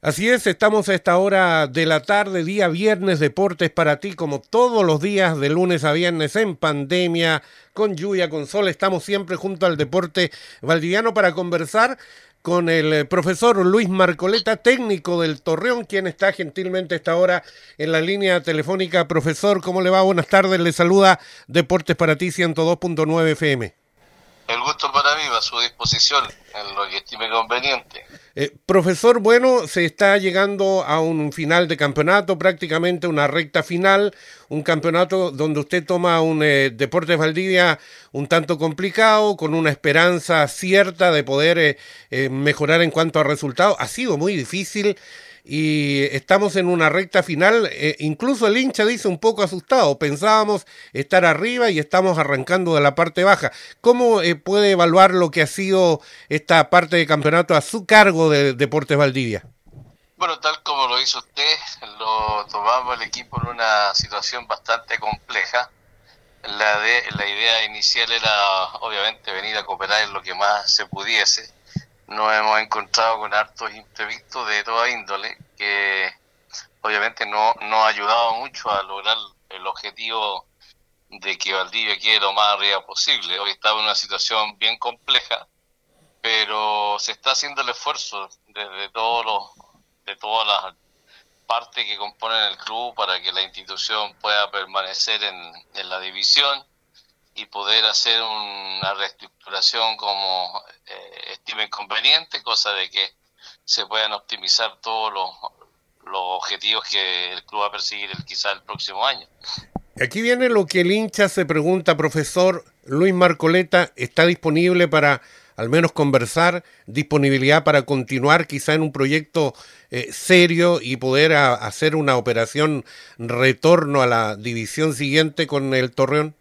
Así es, estamos a esta hora de la tarde, día viernes, deportes para ti, como todos los días de lunes a viernes en pandemia, con lluvia, con sol. Estamos siempre junto al deporte valdiviano para conversar con el eh, profesor Luis Marcoleta, técnico del Torreón, quien está gentilmente a esta hora en la línea telefónica. Profesor, ¿cómo le va? Buenas tardes, le saluda Deportes para ti 102.9 FM. El gusto para mí, a su disposición en lo que estime conveniente. Eh, profesor, bueno, se está llegando a un final de campeonato, prácticamente una recta final, un campeonato donde usted toma un eh, Deportes Valdivia un tanto complicado, con una esperanza cierta de poder eh, mejorar en cuanto a resultados. Ha sido muy difícil y estamos en una recta final. Eh, incluso el hincha dice un poco asustado. Pensábamos estar arriba y estamos arrancando de la parte baja. ¿Cómo eh, puede evaluar lo que ha sido esta parte de campeonato a su cargo de Deportes Valdivia? Bueno, tal como lo hizo usted, lo tomamos el equipo en una situación bastante compleja. La, de, la idea inicial era obviamente venir a cooperar en lo que más se pudiese nos hemos encontrado con hartos imprevistos de toda índole que obviamente no nos ha ayudado mucho a lograr el objetivo de que Valdivia quede lo más arriba posible. Hoy estamos en una situación bien compleja, pero se está haciendo el esfuerzo desde todos los, de todas las partes que componen el club para que la institución pueda permanecer en, en la división y poder hacer una reestructuración como eh, estime conveniente, cosa de que se puedan optimizar todos los, los objetivos que el club va a perseguir el, quizá el próximo año. Aquí viene lo que el hincha se pregunta, profesor Luis Marcoleta, ¿está disponible para al menos conversar, disponibilidad para continuar quizá en un proyecto eh, serio y poder hacer una operación retorno a la división siguiente con el Torreón?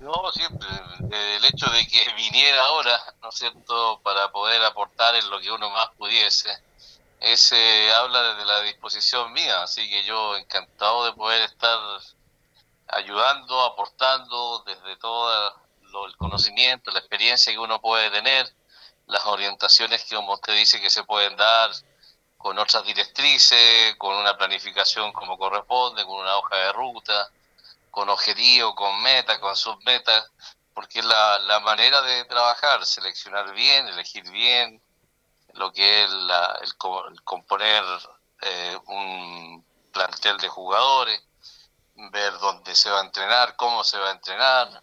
No, siempre. El hecho de que viniera ahora, ¿no es cierto?, para poder aportar en lo que uno más pudiese, ese habla desde la disposición mía, así que yo encantado de poder estar ayudando, aportando desde todo el conocimiento, la experiencia que uno puede tener, las orientaciones que como usted dice que se pueden dar con otras directrices, con una planificación como corresponde, con una hoja de ruta, con objetivo, con meta, con submeta, porque la, la manera de trabajar, seleccionar bien, elegir bien, lo que es la, el, componer eh, un plantel de jugadores, ver dónde se va a entrenar, cómo se va a entrenar,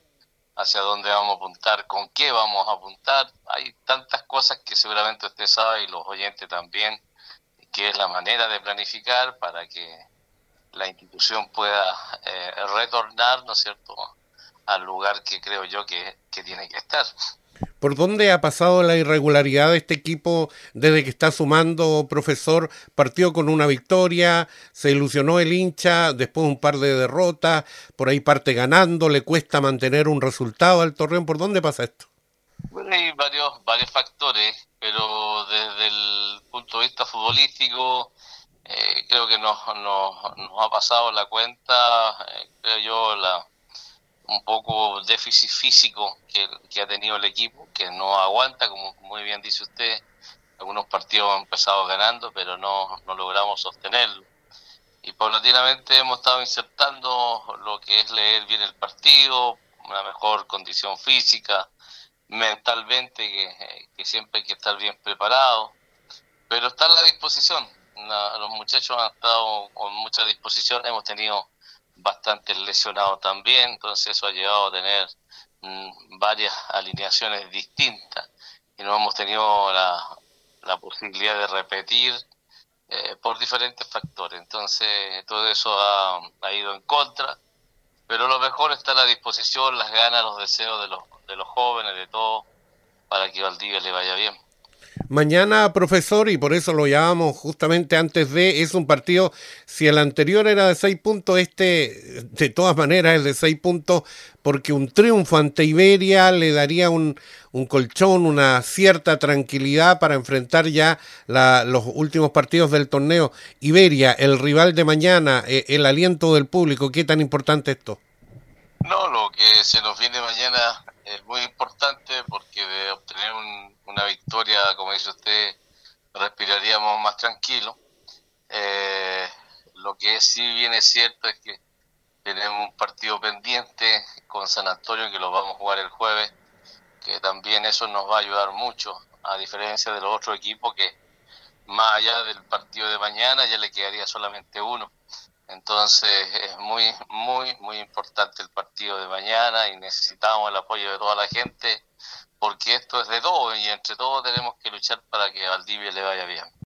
hacia dónde vamos a apuntar, con qué vamos a apuntar. Hay tantas cosas que seguramente usted sabe y los oyentes también, que es la manera de planificar para que la institución pueda eh, retornar, ¿no es cierto?, al lugar que creo yo que, tiene que estar. ¿Por dónde ha pasado la irregularidad de este equipo desde que está sumando, profesor? Partió con una victoria, se ilusionó el hincha, después un par de derrotas, por ahí parte ganando, le cuesta mantener un resultado al Torreón. ¿Por dónde pasa esto? Bueno, hay varios, varios factores, pero desde el punto de vista futbolístico, creo que nos, nos, ha pasado la cuenta, eh, creo yo, la, un poco déficit físico que, que, ha tenido el equipo, que no aguanta, como muy bien dice usted, algunos partidos han empezado ganando, pero no, no logramos sostenerlo. Y paulatinamente hemos estado insertando lo que es leer bien el partido, una mejor condición física, mentalmente, que, que siempre hay que estar bien preparado, pero está a la disposición los muchachos han estado con mucha disposición, hemos tenido bastantes lesionados también, entonces eso ha llevado a tener mm, varias alineaciones distintas y no hemos tenido la, posibilidad de repetir eh, por diferentes factores. Entonces todo eso ha, ha, ido en contra, pero lo mejor está la disposición, las ganas, los deseos de los, de los jóvenes, de todos, para que Valdivia le vaya bien. Mañana, profesor, y por eso lo llamamos justamente antes de, es un partido, si el anterior era de seis puntos, este de todas maneras es de seis puntos, porque un triunfo ante Iberia le daría un, un colchón, una cierta tranquilidad para enfrentar ya la, los últimos partidos del torneo. Iberia, el rival de mañana, eh, el aliento del público, ¿qué tan importante esto? No, lo que se nos viene mañana es muy importante porque de obtener una victoria, como dice usted, respiraríamos más tranquilo. Lo que sí bien es cierto es que tenemos un partido pendiente con San Antonio que lo vamos a jugar el jueves, que también eso nos va a ayudar mucho, a diferencia de los otros equipos que más allá del partido de mañana ya le quedaría solamente uno. Entonces es muy, muy, muy importante el partido de mañana y necesitamos el apoyo de toda la gente porque esto es de todos y entre todos tenemos que luchar para que a Valdivia le vaya bien.